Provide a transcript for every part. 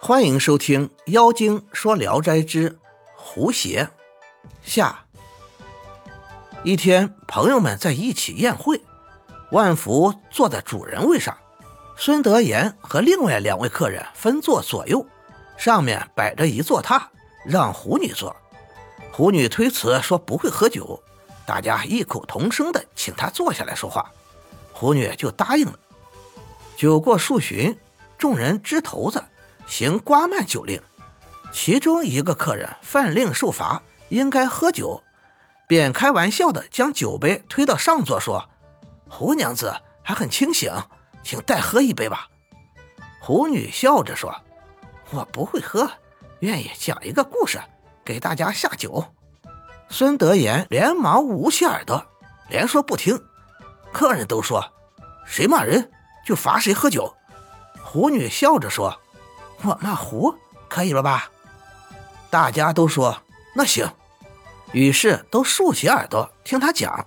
欢迎收听《妖精说聊斋之狐邪》下。一天，朋友们在一起宴会，万福坐在主人位上，孙德言和另外两位客人分坐左右，上面摆着一座榻，让狐女坐。狐女推辞说不会喝酒，大家异口同声的请她坐下来说话，狐女就答应了。酒过数巡，众人支头子。行瓜蔓酒令，其中一个客人犯令受罚，应该喝酒，便开玩笑的将酒杯推到上座，说：“胡娘子还很清醒，请代喝一杯吧。”胡女笑着说：“我不会喝，愿意讲一个故事给大家下酒。”孙德言连忙捂起耳朵，连说不听。客人都说：“谁骂人就罚谁喝酒。”胡女笑着说。我骂胡可以了吧？大家都说那行，于是都竖起耳朵听他讲。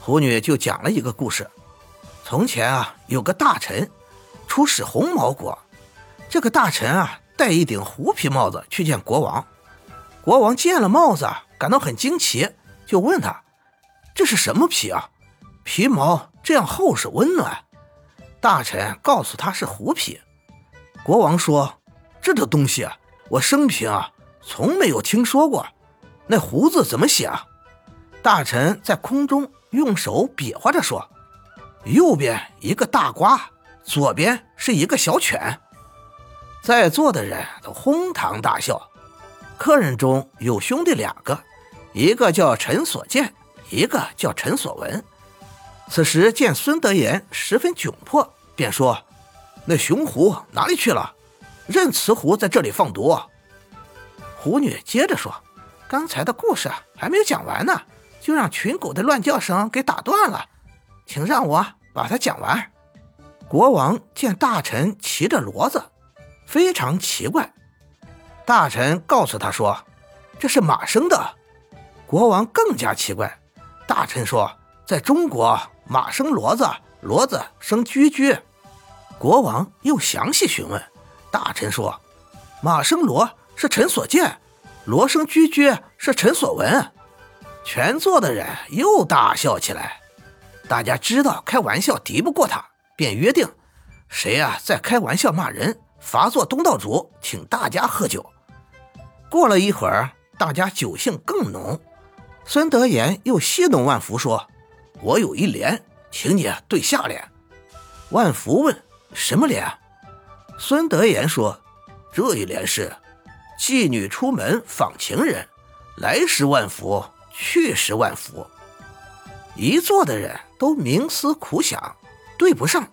胡女就讲了一个故事：从前啊，有个大臣出使红毛国，这个大臣啊戴一顶狐皮帽子去见国王。国王见了帽子，感到很惊奇，就问他：“这是什么皮啊？皮毛这样厚实温暖？”大臣告诉他是狐皮。国王说：“这个东西啊，我生平啊从没有听说过。那胡字怎么写啊？”大臣在空中用手比划着说：“右边一个大瓜，左边是一个小犬。”在座的人都哄堂大笑。客人中有兄弟两个，一个叫陈所见，一个叫陈所闻。此时见孙德言十分窘迫，便说。那熊狐哪里去了？任慈狐在这里放毒。狐女接着说：“刚才的故事还没有讲完呢，就让群狗的乱叫声给打断了，请让我把它讲完。”国王见大臣骑着骡子，非常奇怪。大臣告诉他说：“这是马生的。”国王更加奇怪。大臣说：“在中国，马生骡子，骡子生驹驹。”国王又详细询问，大臣说：“马生罗是陈所见，罗生居居是陈所闻。”全座的人又大笑起来。大家知道开玩笑敌不过他，便约定：谁呀在开玩笑骂人，罚做东道主，请大家喝酒。过了一会儿，大家酒兴更浓。孙德言又戏弄万福说：“我有一联，请你对下联。”万福问。什么联？孙德言说：“这一联是妓女出门访情人，来时万福，去时万福。”一座的人都冥思苦想，对不上。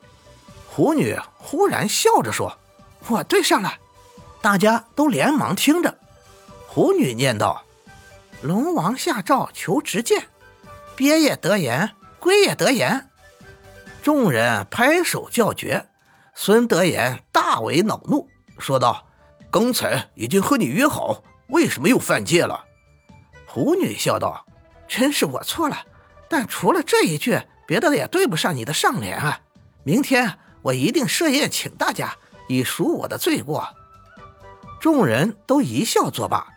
狐女忽然笑着说：“我对上了。”大家都连忙听着。狐女念道：“龙王下诏求直谏，鳖也得言，龟也得言。”众人拍手叫绝。孙德言大为恼怒，说道：“刚才已经和你约好，为什么又犯戒了？”狐女笑道：“真是我错了，但除了这一句，别的也对不上你的上联啊。明天我一定设宴请大家，以赎我的罪过。”众人都一笑作罢。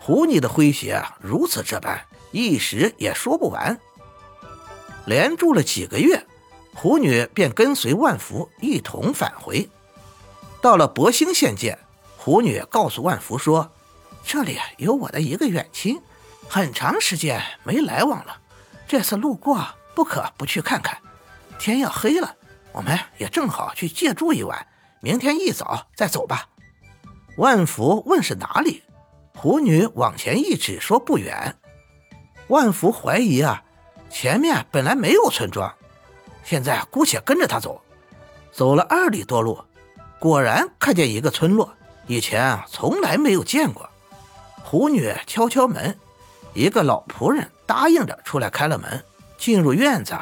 狐女的诙谐如此这般，一时也说不完。连住了几个月。狐女便跟随万福一同返回，到了博兴县界，狐女告诉万福说：“这里有我的一个远亲，很长时间没来往了，这次路过不可不去看看。天要黑了，我们也正好去借住一晚，明天一早再走吧。”万福问是哪里，狐女往前一指说不远。万福怀疑啊，前面本来没有村庄。现在姑且跟着他走，走了二里多路，果然看见一个村落，以前啊从来没有见过。狐女敲敲门，一个老仆人答应着出来开了门。进入院子，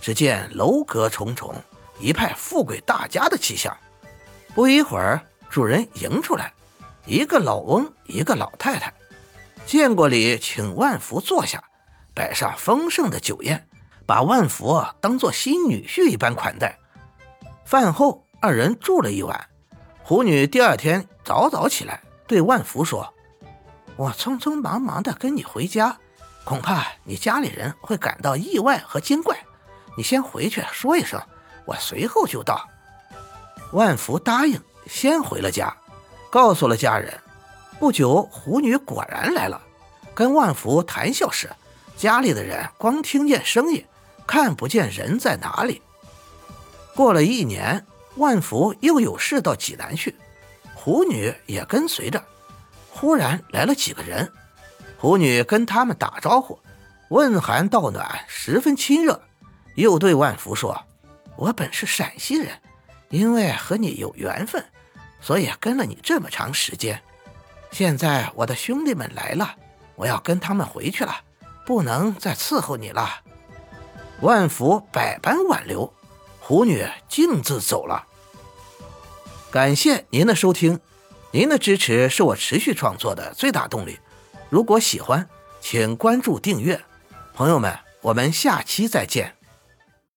只见楼阁重重，一派富贵大家的气象。不一会儿，主人迎出来，一个老翁，一个老太太，见过礼，请万福坐下，摆上丰盛的酒宴。把万福当做新女婿一般款待。饭后，二人住了一晚。虎女第二天早早起来，对万福说：“我匆匆忙忙的跟你回家，恐怕你家里人会感到意外和惊怪。你先回去说一声，我随后就到。”万福答应，先回了家，告诉了家人。不久，虎女果然来了，跟万福谈笑时，家里的人光听见声音，看不见人在哪里。过了一年。万福又有事到济南去，虎女也跟随着。忽然来了几个人，虎女跟他们打招呼，问寒道暖，十分亲热。又对万福说：“我本是陕西人，因为和你有缘分，所以跟了你这么长时间。现在我的兄弟们来了，我要跟他们回去了，不能再伺候你了。”万福百般挽留。虎女径自走了。感谢您的收听，您的支持是我持续创作的最大动力。如果喜欢，请关注订阅。朋友们，我们下期再见。